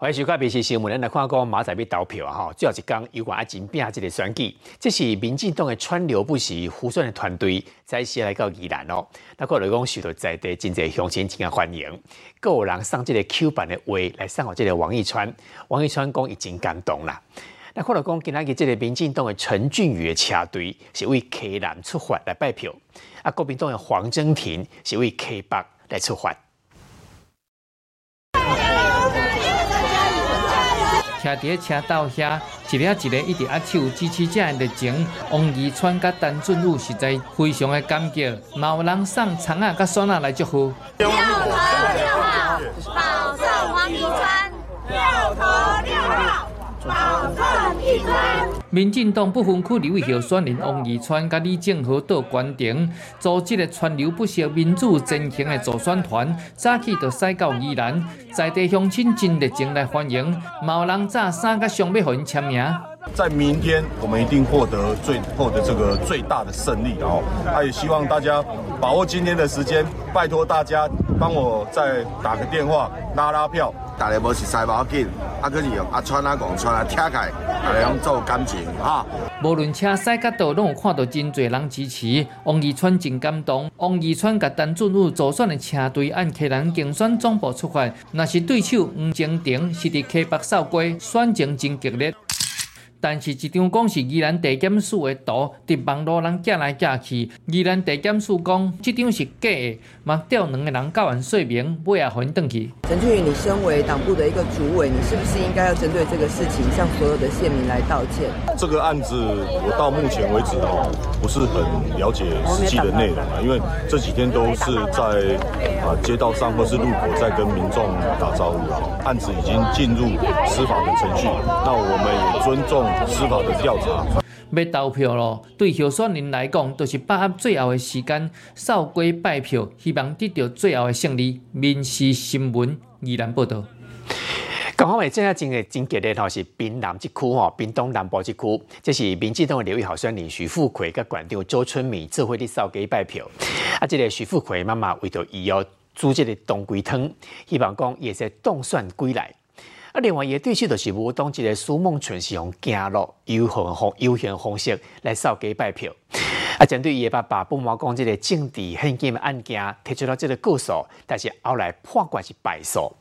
欢迎收看《民视新闻》，咱来看讲马仔要投票啊！吼，最后一讲有关阿金变这个选举，这是民进党的川流不息、胡选的团队在先来到宜兰哦。那可能讲许多在地真侪乡亲真啊欢迎，各有人上这个 Q 版的话来上我这个王义川，王义川讲已经感动啦。那可能讲今仔日这个民进党的陈俊宇的车队是为 K 南出发来拜票，啊，国民党的黄征庭是为 K 北来出发。徛伫车道遐，一个一个一直啊抽支持者的热情。王义川甲陈俊武实在非常的感激，嘛有人送葱啊甲酸啊来祝福。六头六号，保送王义川。六头六号。民进党不分区立委候选人王义川甲李正和到关顶组织的川流不息民主阵型的助选团，早起就驶到宜兰，在地乡亲真热情来欢迎，有人早衫甲上要互因签名。在明天，我们一定获得最后的这个最大的胜利，然后，他也希望大家把握今天的时间，拜托大家帮我再打个电话拉拉票。大家无是塞要紧，啊，可是用阿川啊、广川啊，拆开，大家用做感情哈。无论车驶角度，拢有看到真侪人支持。王义川真感动。王义川甲陈俊武组选的车队按客人竞选总部出发，那是对手黄正廷是伫溪北扫街，选情真激烈。但是，一张讲是宜兰地检署的图，伫网络人寄来寄去。宜兰地检署讲，这张是假的，嘛调两个人交完说明，尾也还转去。陈俊宇，你身为党部的一个主委，你是不是应该要针对这个事情，向所有的县民来道歉？这个案子，我到目前为止哦，不是很了解实际的内容啊，因为这几天都是在啊街道上或是路口在跟民众打招呼啊。案子已经进入司法的程序，那我们也尊重。司法的调查。要投票咯，对候选人来讲，都是把握最后的时间，扫街拜票，希望得到最后的胜利。民事新闻依然报道。刚好为这下真个真激烈吼，是滨南这区吼，滨东南部这区，这是民进党的刘义豪选人徐富奎甲馆长周春米做会的扫街拜票。啊，这个徐富奎妈妈为着伊要煮这个冬龟汤，希望讲也是冻蒜归来。啊，另外伊对手就是吴当即个苏梦纯是用行路悠闲方悠闲方式来扫街拜票。啊，针对伊的爸爸不毛讲即个政治献金的案件提出了即个告诉，但是后来判决是败诉。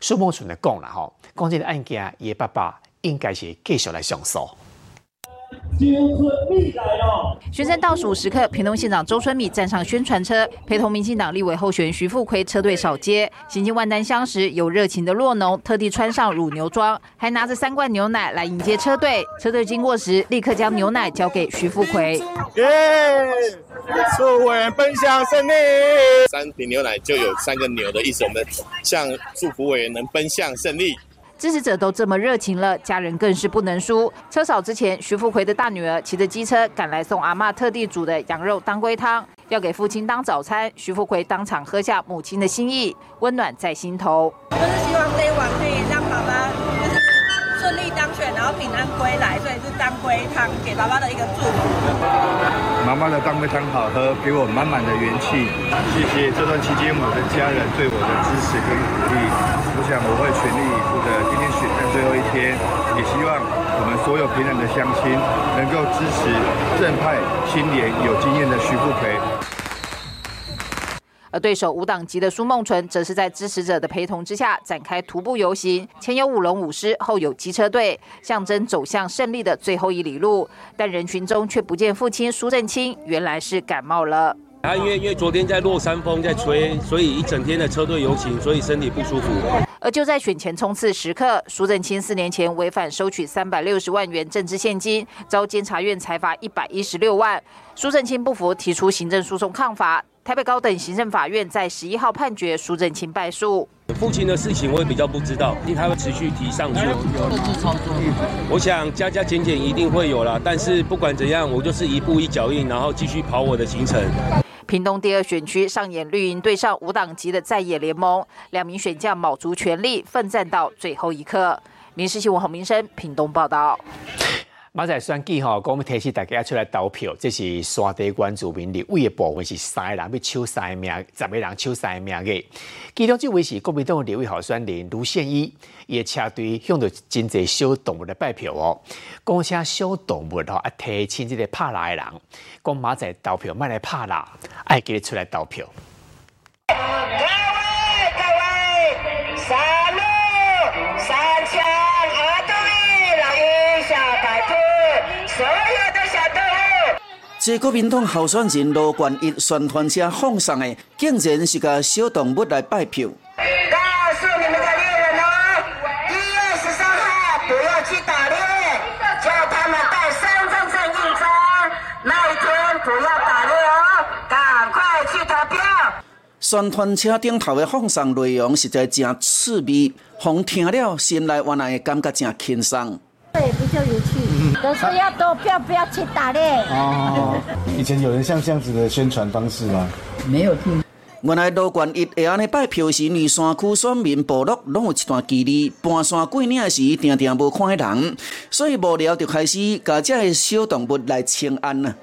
苏梦纯就讲了吼，讲即个案件伊的爸爸应该是继续来上诉。宣传倒数时刻，屏东县长周春米站上宣传车，陪同民进党立委候选人徐富奎车队扫街。行进万丹乡时，有热情的洛农特地穿上乳牛装，还拿着三罐牛奶来迎接车队。车队经过时，立刻将牛奶交给徐富奎。耶！祝委员奔向胜利。三瓶牛奶就有三个牛的意思，我们向祝福委员能奔向胜利。支持者都这么热情了，家人更是不能输。车少之前，徐富奎的大女儿骑着机车赶来送阿妈特地煮的羊肉当归汤，要给父亲当早餐。徐富奎当场喝下母亲的心意，温暖在心头。就是希望这一碗可以让爸爸利当选，然后平安归来，所以是当归汤给爸爸的一个祝福。妈妈的当归汤好喝，给我满满的元气。谢谢这段期间我的家人对我的支持跟鼓励。我想我会全力以赴的。今天选战最后一天，也希望我们所有平南的乡亲能够支持正派、清廉、有经验的徐富培。而对手无党籍的苏梦纯，则是在支持者的陪同之下展开徒步游行，前有舞龙舞狮，后有机车队，象征走向胜利的最后一里路。但人群中却不见父亲苏正清，原来是感冒了。他因为因为昨天在落山风在吹，所以一整天的车队游行，所以身体不舒服。而就在选前冲刺时刻，苏正清四年前违反收取三百六十万元政治现金，遭监察院裁罚一百一十六万。苏正清不服，提出行政诉讼抗罚。台北高等行政法院在十一号判决苏振清败诉。父亲的事情我也比较不知道，因为他会持续提上诉。我想加加减减一定会有了，但是不管怎样，我就是一步一脚印，然后继续跑我的行程。屏东第二选区上演绿营对上无党籍的在野联盟，两名选将卯足全力奋战到最后一刻。民事新闻洪明生屏东报道。马仔选举吼，讲要提示大家出来投票，这是山地关注民立委的部分是三个人要抢三个名，十个人抢三个名嘅。其中这位是国民党立委候选人卢宪一，伊车队向着真济小动物来拜票哦。讲些小动物吼，啊提醒这个拍蜡的人，讲马仔投票卖来拍蜡，爱记得出来投票。这国民党候选人罗冠一宣传车放上的，竟然是个小动物来拜票。告诉你们的猎人哦，一月十三号不要去打猎，叫他们带身份证印章。那一天不要打猎哦，赶快去投票。宣传车顶头的放上内容实在真趣味，风听了心内原来感觉真轻松。对，比较都是要投票，不要去打猎。哦，以前有人像这样子的宣传方式吗？没有听。原来罗冠一会安尼拜票时，二山区选民部落拢有一段距离，搬山过岭时，定定无看人，所以无聊就开始甲这些小动物来请安啊。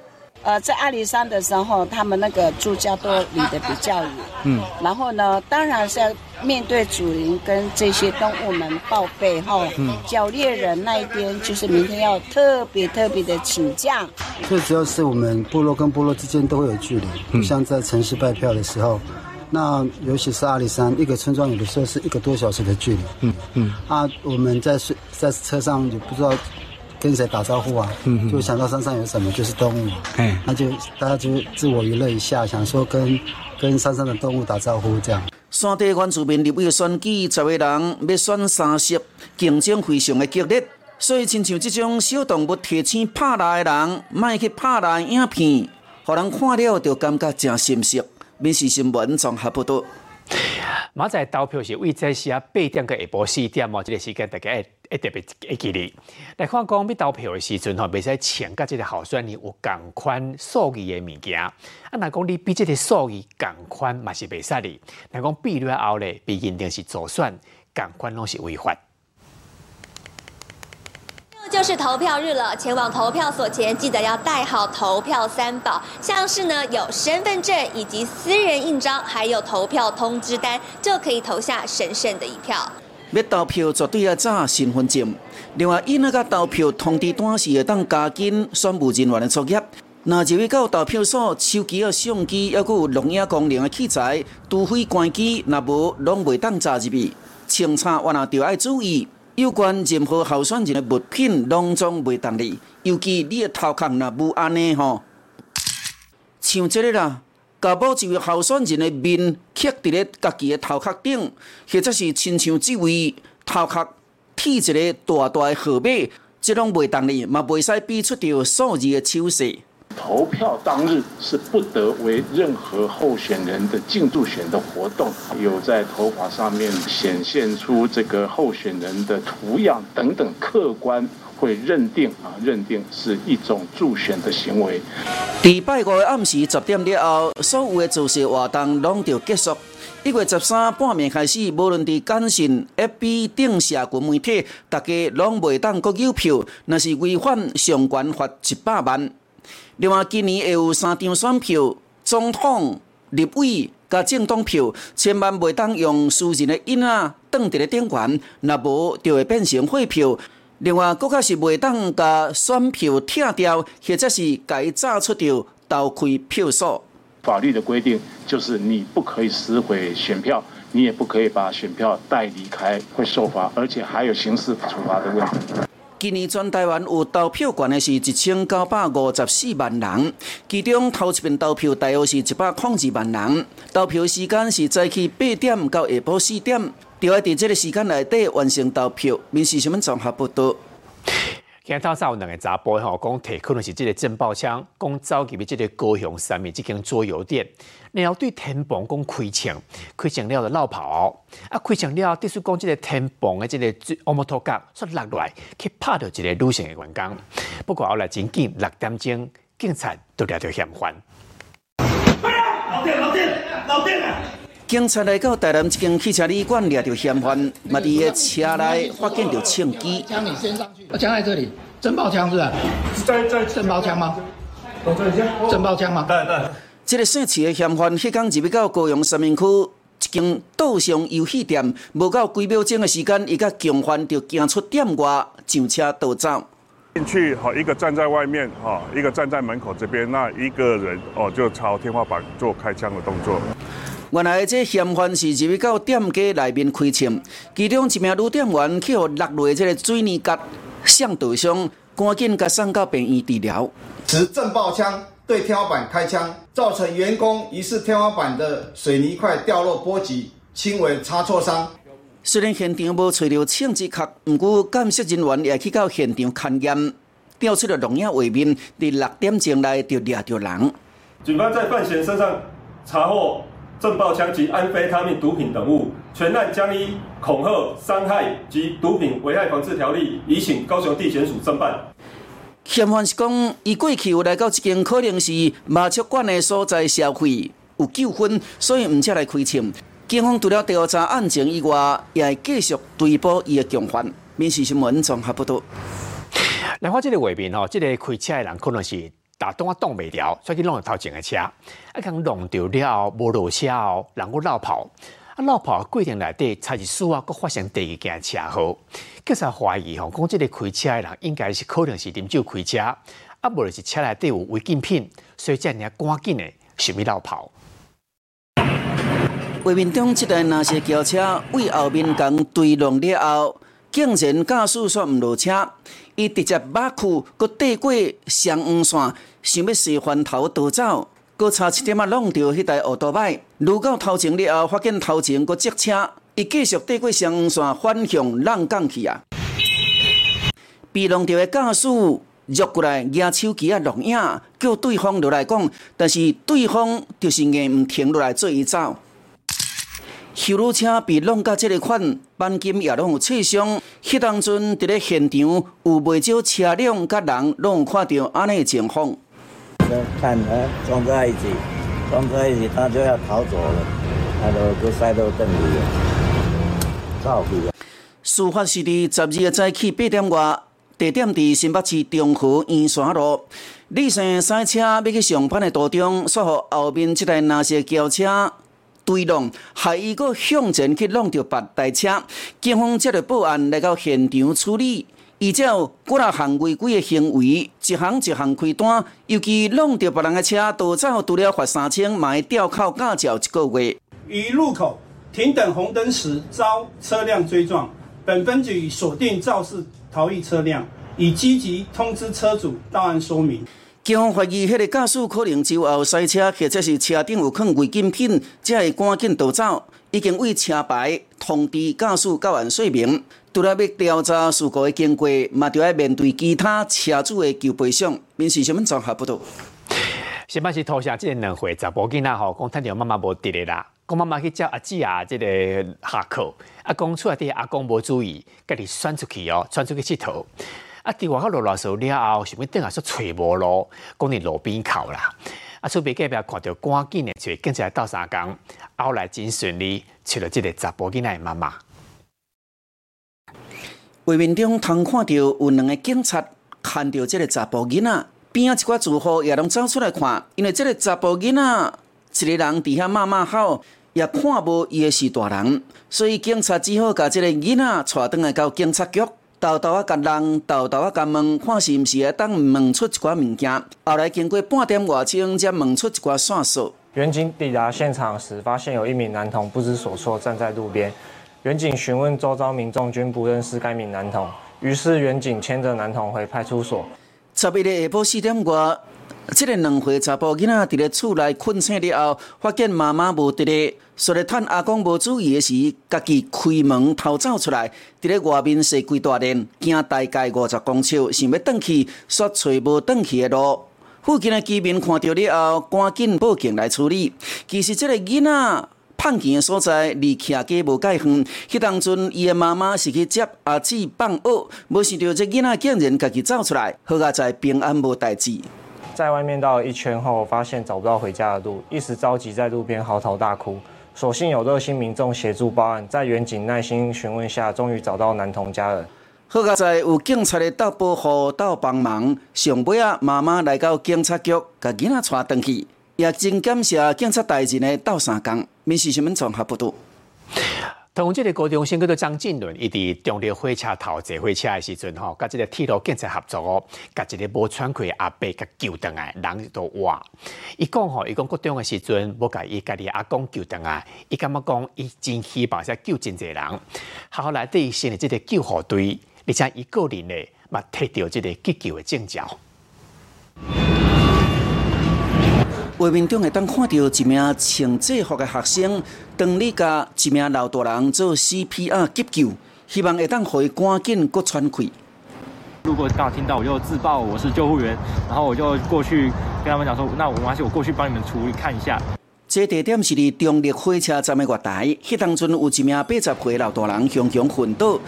呃，在阿里山的时候，他们那个住家都离得比较远。嗯。然后呢，当然是要面对主人跟这些动物们报备哈。嗯。叫猎人那一边，就是明天要特别特别的请假。最主要是我们部落跟部落之间都会有距离，像在城市拜票的时候，那尤其是阿里山一个村庄，有的时候是一个多小时的距离。嗯嗯。啊，我们在在车上也不知道。跟谁打招呼啊？就想到山上有什么，就是动物。哎，那就大家就自我娱乐一下，想说跟跟山上的动物打招呼这样。山地原住民立委选举，十个人要选三十，竞争非常的激烈。所以，亲像这种小动物提醒拍来的人，卖去拍来影片，互人看了就感觉真心实。民事新闻综合报道。明仔投票是为在时啊八点到下晡四点哦，这个时间大家会会特别会记哩。来看讲要投票的时阵吼，袂使抢甲即个候选人有共款数据的物件。啊，若讲你比即个数据共款嘛是袂使哩。若讲比了后咧，被认定是左选，共款拢是违法。是投票日了，前往投票所前记得要带好投票三宝，像是呢有身份证以及私人印章，还有投票通知单，就可以投下神圣的一票。要投票绝对要查身份证，另外因那个投票通知单是会当加紧宣布人员的作业。那入去到投票所，手机、啊、相机，还有录影功能的器材，除非关机，若无拢袂当查入去。清查我那就要注意。有关任何候选人的物品，拢总袂当哩。尤其你的头壳若无安尼吼，像即个啦，甲某一位候选人的面刻伫咧家己的头壳顶，或者是亲像即位头壳剃一个大大的号码，这拢袂当哩，嘛袂使比出着数字的手势。投票当日是不得为任何候选人的竞助选的活动，有在头发上面显现出这个候选人的图样等等，客观会认定啊，认定是一种助选的行为。礼拜五的暗时十点了后，所有的造势活动拢就结束。一月十三半暝开始，无论伫简讯、FB 等社群媒体，大家拢袂当国有票，那是违反相关罚一百万。另外，今年会有三张选票，总统、立委甲政党票，千万袂当用私人的印啊，登伫咧顶悬，若无就会变成废票。另外，搁较是袂当甲选票拆掉，或者是改炸出掉倒开票数。法律的规定就是，你不可以撕毁选票，你也不可以把选票带离开，会受罚，而且还有刑事处罚的问题。今年全台湾有投票权的是一千九百五十四万人，其中头一遍投票大约是一百零二万人。投票时间是早起八点到下晡四点，就要伫即个时间内底完成投票。民事新闻综合不多。今头早有两个查甫吼，讲提可能是这个震爆枪，讲走入去这个高雄上面这间桌游店，然后对天棚讲开枪，开枪了就落跑，啊开枪了，特殊讲这个天棚的这个奥摩托角说落来去拍到一个女性的员工，不过后来仅仅六点钟，警察都抓到嫌犯。老店老店老店啊！警察来到台南一间汽车旅馆，抓到嫌犯，嘛伫个车内发现到枪机。枪你先上去，枪在这里，真爆枪是吧？在在真爆枪吗？真爆枪吗？对对。这个姓齐的嫌犯，迄天入到高雄三明区一间岛上游戏店，无到几秒钟的时间，伊甲共犯就行出店外，上车逃走。进去，好，一个站在外面，哈，一个站在门口这边，那一个人哦，就朝天花板做开枪的动作。原来这嫌犯是入去到店家内面开枪，其中一名女店员去互落落这个水泥夹向导伤，赶紧甲送到病院治疗。持震爆枪对天花板开枪，造成员工疑似天花板的水泥块掉落波及，轻微擦挫伤。虽然现场无找到枪支壳，毋过监视人员也去到现场勘验，调出了录影画面，伫六点钟内就抓到人。警方在范闲身上查获震爆枪及安非他命毒品等物，全案将依恐吓、伤害及毒品危害防治条例，移请高雄地检署侦办。嫌犯是讲，伊过去有来到一间可能是麻雀馆的所在消费，有纠纷，所以毋才来开枪。警方除了调查案情以外，也会继续追捕伊的共犯。民事新闻综合报道。来看这个画面吼，这个开车的人可能是打东啊挡袂了，所以弄头前的车，啊，刚弄掉了，无落车哦，然后绕跑，啊，绕跑过程内底才是事啊，佮发生第二件车祸。警察怀疑吼，讲这个开车的人应该是可能是啉酒开车，啊，无就是车内底有违禁品，所以才尔赶紧的想要绕跑。画面中，这台那些轿车为后面共追弄了后，竟然驾驶煞毋落车，伊直接马库，佮缀过双黄线，想要随翻头逃走，佮差一点仔弄到迄台奥多摆。路到头前了后，发现头前佮接车，伊继续缀过双黄线反向浪港去啊！被弄到的驾驶约过来拿手机啊录影，叫对方落来讲，但是对方就是硬毋停落来做伊走。修路车被弄到这个款，钣金也拢有刺伤。迄当阵伫咧现场有袂少车辆甲人拢有看到安尼的情况。看啊，撞在一起，撞在一起，他就要逃走了，他都都塞到凳里了，走去了。事发是伫十二个早起八点外，地点伫新北市中和圆山路。李生赛车要去上班的途中，煞互后面这台蓝色轿车。追弄，还伊个向前去弄着别台车，警方接到报案来到现场处理。依照几啊项违规的行为，一项一项开单，尤其弄着别人的车逃走，除了罚三千，嘛会吊扣驾照一个月。于路口停等红灯时遭车辆追撞，本分局锁定肇事逃逸车辆，已积极通知车主到案说明。警方怀疑迄个驾驶可能酒后塞车，或者是车顶有放违禁品，才会赶紧逃走。已经为车牌通知驾驶到案说明。除了要调查事故的经过，嘛就要面对其他车主的求赔偿。民事新闻综合报道。先把是拖下这两回查甫囡仔吼，讲趁着妈妈无伫咧啦，讲妈妈去叫阿姊啊，这个下课，阿公出来啲阿公无注意，家己窜出去哦，窜出去佚佗。啊！伫外口落落雨了后，想要等下说找无路，讲伫路边靠啦。啊！厝边隔壁看到赶紧的，就跟起来斗三工，后来真顺利找到这个查甫囡仔的妈妈。画面中通看到有两个警察看到这个查甫囡仔，边啊一寡住户也拢走出来看，因为这个查甫囡仔一个人伫遐骂骂吼，也看无伊是大人，所以警察只好甲这个囡仔带转来到警察局。豆豆啊，甲人豆豆啊，甲问，看是毋是会当问出一寡物件。后来经过半点外钟，才问出一寡线索。远警抵达现场时，发现有一名男童不知所措站在路边。远警询问周遭民众，均不认识该名男童。于是远警牵着男童回派出所。十日的下晡四点外。这个两岁查甫囡仔伫咧厝内困醒了后，发现妈妈无伫咧，所以趁阿公无注意的时，家己开门逃走出来，伫咧外面踅几大连，行大概五十公尺，想要转去，却找无转去的路。附近的居民看到了后，赶紧报警来处理。其实这个囡仔碰见的所在离徛家无介远，迄当阵伊的妈妈是去接阿姊放学，无想到这囡仔竟然家己走出来，好在平安无代志。在外面绕了一圈后，发现找不到回家的路，一时着急，在路边嚎啕大哭。所幸有热心民众协助报案，在远警耐心询问下，终于找到男童家人。好在有警察的到保护、到帮忙，上尾啊，妈妈来到警察局，把囡仔带回去，也真感谢警察大人的到三工。民事新闻综合报道。同这个高中生叫做张进伦，伊伫中立火车头坐火车的时阵吼，甲这个铁路警察合作哦，甲一个无穿裤阿伯甲救倒来，人都活。伊讲吼，伊讲高中的时阵，无甲伊家己阿公救倒来，伊感觉讲伊真希望说救真济人。后来对新的这个救护队，而且伊个人呢，嘛摕到这个急救的证照。画面中会当看到一名穿制服的学生，当你甲一名老大人做 CPR 急救，希望会当伊赶紧搁喘气。如果刚好听到，我就自报我是救护员，然后我就过去跟他们讲说，那我还是，我过去帮你们处理看一下。这地点是伫中立火车站的月台，迄当阵有一名八十岁老大人雄雄昏倒，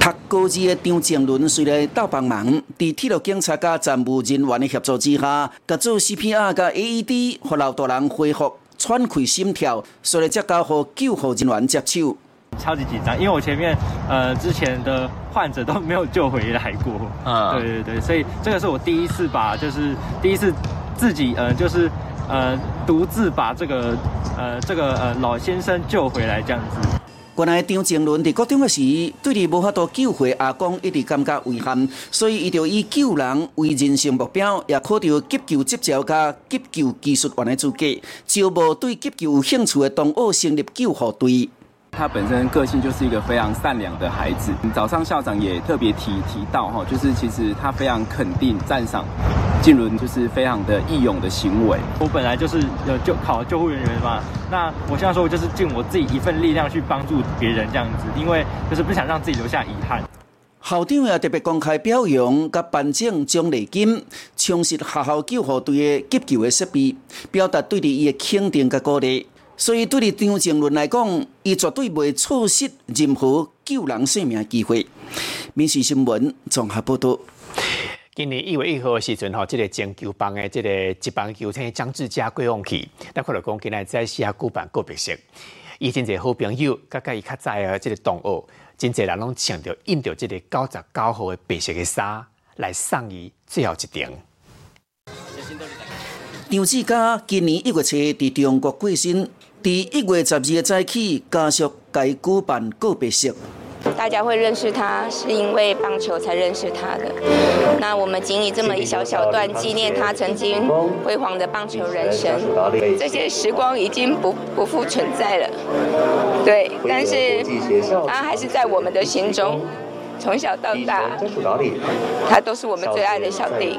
读高二的张正伦随来到帮忙，在铁路警察甲站务人员的协助之下，甲做 CPR 甲 AED，互老大人恢复喘气心跳，所以才交互救护人员接手。超级紧张，因为我前面呃之前的患者都没有救回来过，啊，对对对，所以这个是我第一次把，就是第一次自己呃就是。呃，独自把这个呃这个呃老先生救回来这样子。原来张静伦伫高中的时，对你无法度救回阿公，一直感觉遗憾，所以伊就以救人为人生目标，也考到急救执照加急救技术员的资格，招募对急救有兴趣的同学成立救护队。他本身个性就是一个非常善良的孩子。早上校长也特别提提到哈，就是其实他非常肯定赞赏静伦，就是非常的义勇的行为。我本来就是呃救考救护人员嘛，那我现在说我就是尽我自己一份力量去帮助别人这样子，因为就是不想让自己留下遗憾。校长也特别公开表扬甲颁奖奖励金，充实学校救护队的急救的设备，表达对伊的肯定甲鼓励。所以，对于张正伦来讲，伊绝对袂错失任何救人性命的机会。民事新闻综合报道。今年一月一号的时阵，吼，这个拯救帮的这个一帮球星张志佳过往去，咱看到讲今日在西亚举办告别式，伊真侪好朋友，甲甲伊较早的这个同学，真侪人拢穿着印着这个九十九号的白色的衫来送伊最后一程。张志佳今年一月初伫中国过身。第一月十二日早起，家属该举办告别式。大家会认识他，是因为棒球才认识他的。那我们仅以这么一小小段纪念他曾经辉煌的棒球人生。这些时光已经不不复存在了，对。但是他还是在我们的心中，从小到大，他都是我们最爱的小弟。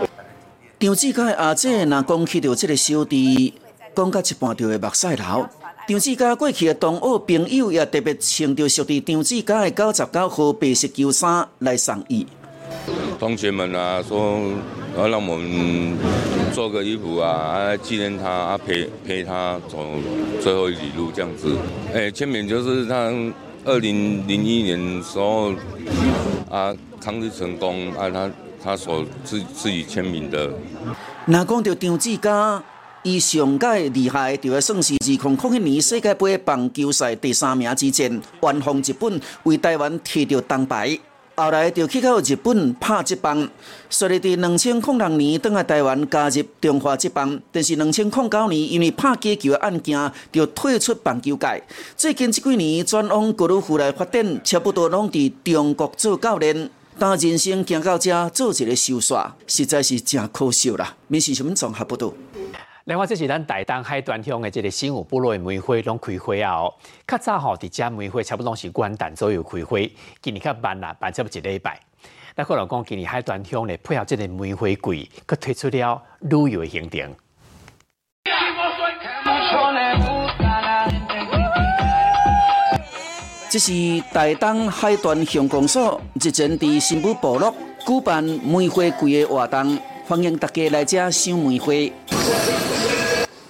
张志佳阿姐若讲起到这个小弟，讲到一半就会目屎流。张志佳过去的同学朋友也特别穿着属于张志佳的九十九号白色球衫来送伊。同学们啊，说要让我们做个衣服啊，啊纪念他，啊陪陪他走最后一里路这样子。哎，签名就是他二零零一年时候啊抗日成功啊，他他所自自己签名的。那讲到张志佳。伊上届厉害，就算是二零零一年世界杯棒球赛第三名之前，完封日本，为台湾摕到铜牌。后来就去到日本拍职棒，虽然伫两千零六年登来台湾加入中华职棒，但是两千零九年因为拍击球的案件，就退出棒球界。最近这几年转往高尔夫来发展，差不多拢伫中国做教练。但人生行到这，做一个收煞，实在是真可惜啦。民事新闻综合报道。另外，这是咱大东海端乡的这个新武部落的梅花拢开花啊！哦，较早吼，伫遮梅花差不多是元旦左右开花，今年较慢啦，慢差不多一礼拜。那可能讲今年海端乡咧配合这个梅花季，佮推出了旅游的行程。这是大东海端乡公所日前伫新武部落举办梅花季的活动，欢迎大家来这赏梅花。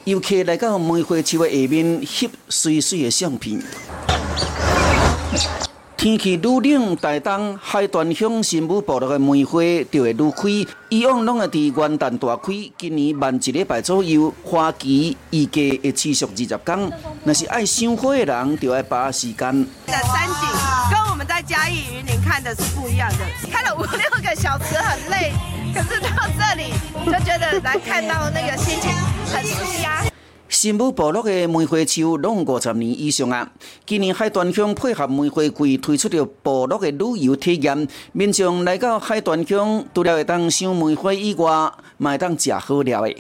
游客来到梅花树的下面，翕水水的相片。天气愈冷，台东海端乡新武部落的梅花就会愈开。以往拢会伫元旦大开，今年慢一礼拜左右，花期预计会持续二十天。若是爱赏花的人，就要把握时间。的山景跟我们在嘉义云林看的是不一样的，开了五六个小时很累，可是到这里就觉得来看到那个心情很舒压。新武部落的梅花树拢五十年以上啊！今年海端乡配合梅花季推出了部落的旅游体验，民众来到海端乡，除了会当赏梅花以外，会当食好料的。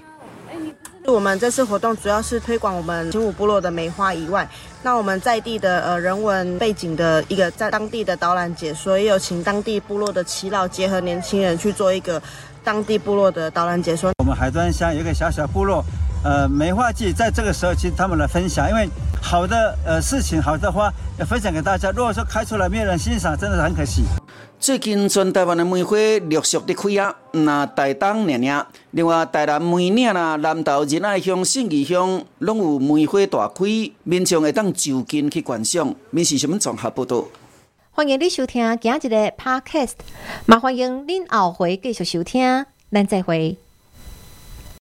我们这次活动主要是推广我们新武部落的梅花以外，那我们在地的呃人文背景的一个在当地的导览解说，也有请当地部落的耆老结合年轻人去做一个当地部落的导览解说。我们海端乡有一个小小部落。呃，梅花季在这个时候，其实他们来分享，因为好的呃事情、好的花要分享给大家。如果说开出来没有人欣赏，真的是很可惜。最近全台湾的梅花陆续的开啊，那台东、娘娘，另外台南梅岭啦、南投仁爱乡、信义乡，拢有梅花大开，民众会当就近去观赏。民视新闻综合报道。欢迎你收听今日的 Podcast，麻烦迎您后回继续收听，咱再会。